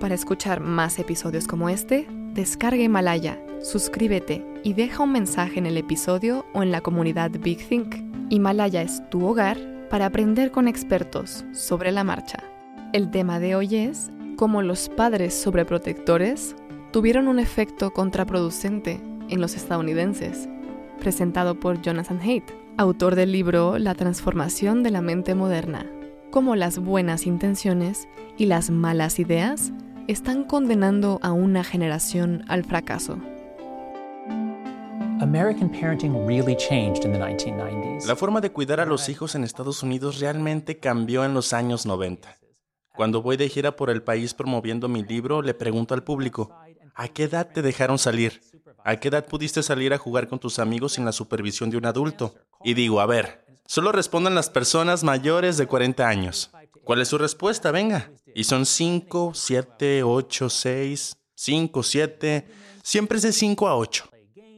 Para escuchar más episodios como este, descarga Himalaya, suscríbete y deja un mensaje en el episodio o en la comunidad Big Think. Himalaya es tu hogar para aprender con expertos sobre la marcha. El tema de hoy es cómo los padres sobreprotectores tuvieron un efecto contraproducente en los estadounidenses, presentado por Jonathan Haidt, autor del libro La transformación de la mente moderna, cómo las buenas intenciones y las malas ideas están condenando a una generación al fracaso. La forma de cuidar a los hijos en Estados Unidos realmente cambió en los años 90. Cuando voy de gira por el país promoviendo mi libro, le pregunto al público, ¿a qué edad te dejaron salir? ¿A qué edad pudiste salir a jugar con tus amigos sin la supervisión de un adulto? Y digo, a ver, solo respondan las personas mayores de 40 años. ¿Cuál es su respuesta? Venga. Y son 5, 7, 8, 6, 5, 7. Siempre es de 5 a 8.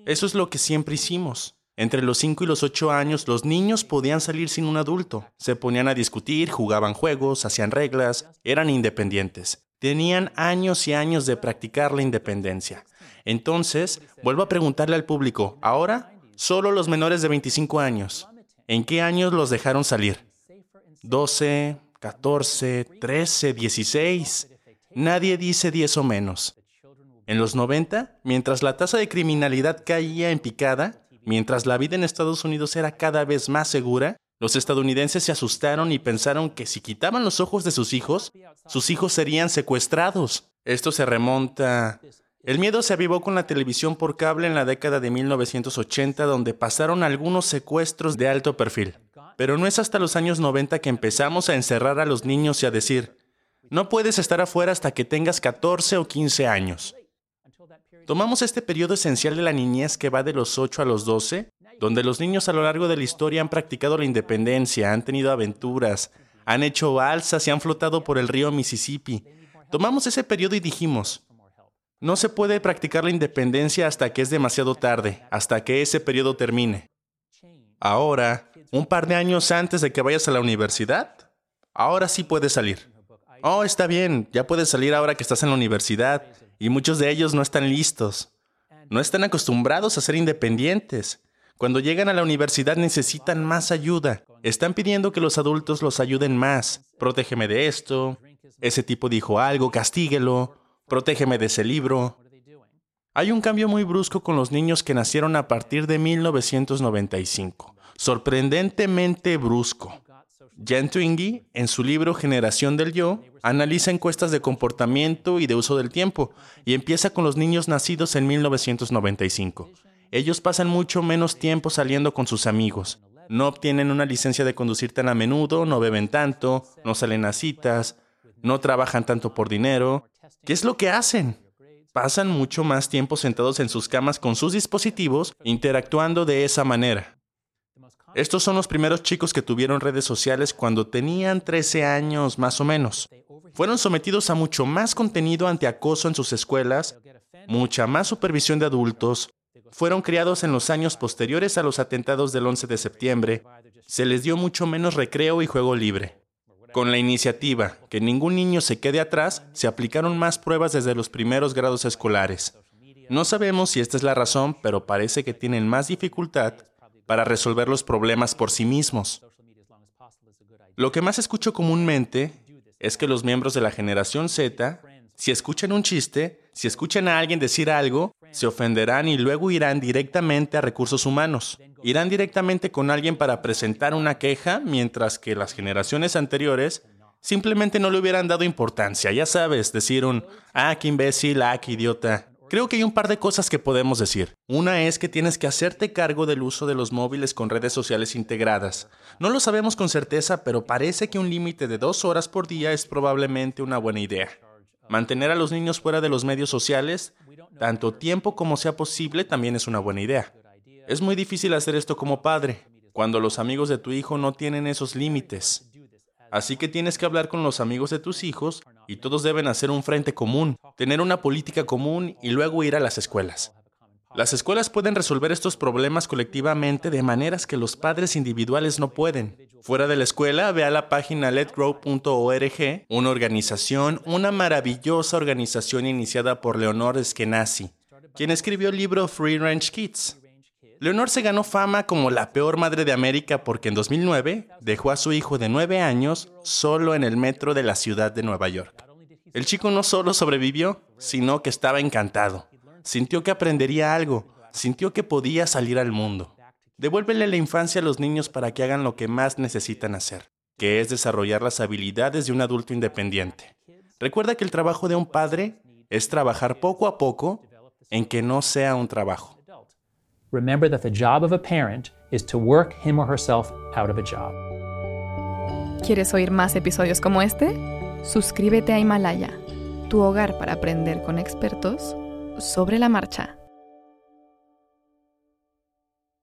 Eso es lo que siempre hicimos. Entre los 5 y los 8 años, los niños podían salir sin un adulto. Se ponían a discutir, jugaban juegos, hacían reglas, eran independientes. Tenían años y años de practicar la independencia. Entonces, vuelvo a preguntarle al público, ahora, solo los menores de 25 años. ¿En qué años los dejaron salir? 12, 14, 13, 16. Nadie dice 10 o menos. En los 90, mientras la tasa de criminalidad caía en picada, mientras la vida en Estados Unidos era cada vez más segura, los estadounidenses se asustaron y pensaron que si quitaban los ojos de sus hijos, sus hijos serían secuestrados. Esto se remonta... El miedo se avivó con la televisión por cable en la década de 1980, donde pasaron algunos secuestros de alto perfil. Pero no es hasta los años 90 que empezamos a encerrar a los niños y a decir, no puedes estar afuera hasta que tengas 14 o 15 años. Tomamos este periodo esencial de la niñez que va de los 8 a los 12, donde los niños a lo largo de la historia han practicado la independencia, han tenido aventuras, han hecho balsas y han flotado por el río Mississippi. Tomamos ese periodo y dijimos, no se puede practicar la independencia hasta que es demasiado tarde, hasta que ese periodo termine. Ahora, un par de años antes de que vayas a la universidad, ahora sí puedes salir. Oh, está bien, ya puedes salir ahora que estás en la universidad, y muchos de ellos no están listos. No están acostumbrados a ser independientes. Cuando llegan a la universidad necesitan más ayuda. Están pidiendo que los adultos los ayuden más. Protégeme de esto. Ese tipo dijo algo, castíguelo. Protégeme de ese libro. Hay un cambio muy brusco con los niños que nacieron a partir de 1995 sorprendentemente brusco. Jen Twingy, en su libro Generación del Yo, analiza encuestas de comportamiento y de uso del tiempo y empieza con los niños nacidos en 1995. Ellos pasan mucho menos tiempo saliendo con sus amigos, no obtienen una licencia de conducir tan a menudo, no beben tanto, no salen a citas, no trabajan tanto por dinero. ¿Qué es lo que hacen? Pasan mucho más tiempo sentados en sus camas con sus dispositivos, interactuando de esa manera. Estos son los primeros chicos que tuvieron redes sociales cuando tenían 13 años más o menos. Fueron sometidos a mucho más contenido ante acoso en sus escuelas, mucha más supervisión de adultos, fueron criados en los años posteriores a los atentados del 11 de septiembre, se les dio mucho menos recreo y juego libre. Con la iniciativa Que ningún niño se quede atrás, se aplicaron más pruebas desde los primeros grados escolares. No sabemos si esta es la razón, pero parece que tienen más dificultad para resolver los problemas por sí mismos. Lo que más escucho comúnmente es que los miembros de la generación Z, si escuchan un chiste, si escuchan a alguien decir algo, se ofenderán y luego irán directamente a recursos humanos. Irán directamente con alguien para presentar una queja, mientras que las generaciones anteriores simplemente no le hubieran dado importancia. Ya sabes, decir un, ah, qué imbécil, ah, qué idiota. Creo que hay un par de cosas que podemos decir. Una es que tienes que hacerte cargo del uso de los móviles con redes sociales integradas. No lo sabemos con certeza, pero parece que un límite de dos horas por día es probablemente una buena idea. Mantener a los niños fuera de los medios sociales, tanto tiempo como sea posible, también es una buena idea. Es muy difícil hacer esto como padre, cuando los amigos de tu hijo no tienen esos límites. Así que tienes que hablar con los amigos de tus hijos y todos deben hacer un frente común, tener una política común y luego ir a las escuelas. Las escuelas pueden resolver estos problemas colectivamente de maneras que los padres individuales no pueden. Fuera de la escuela, ve a la página letgrow.org, una organización, una maravillosa organización iniciada por Leonor Eskenazi, quien escribió el libro Free Range Kids. Leonor se ganó fama como la peor madre de América porque en 2009 dejó a su hijo de 9 años solo en el metro de la ciudad de Nueva York. El chico no solo sobrevivió, sino que estaba encantado sintió que aprendería algo, sintió que podía salir al mundo. Devuélvele la infancia a los niños para que hagan lo que más necesitan hacer, que es desarrollar las habilidades de un adulto independiente. Recuerda que el trabajo de un padre es trabajar poco a poco en que no sea un trabajo. Remember that the job of a parent is to work him or herself out of a job. ¿Quieres oír más episodios como este? Suscríbete a Himalaya, tu hogar para aprender con expertos sobre la marcha.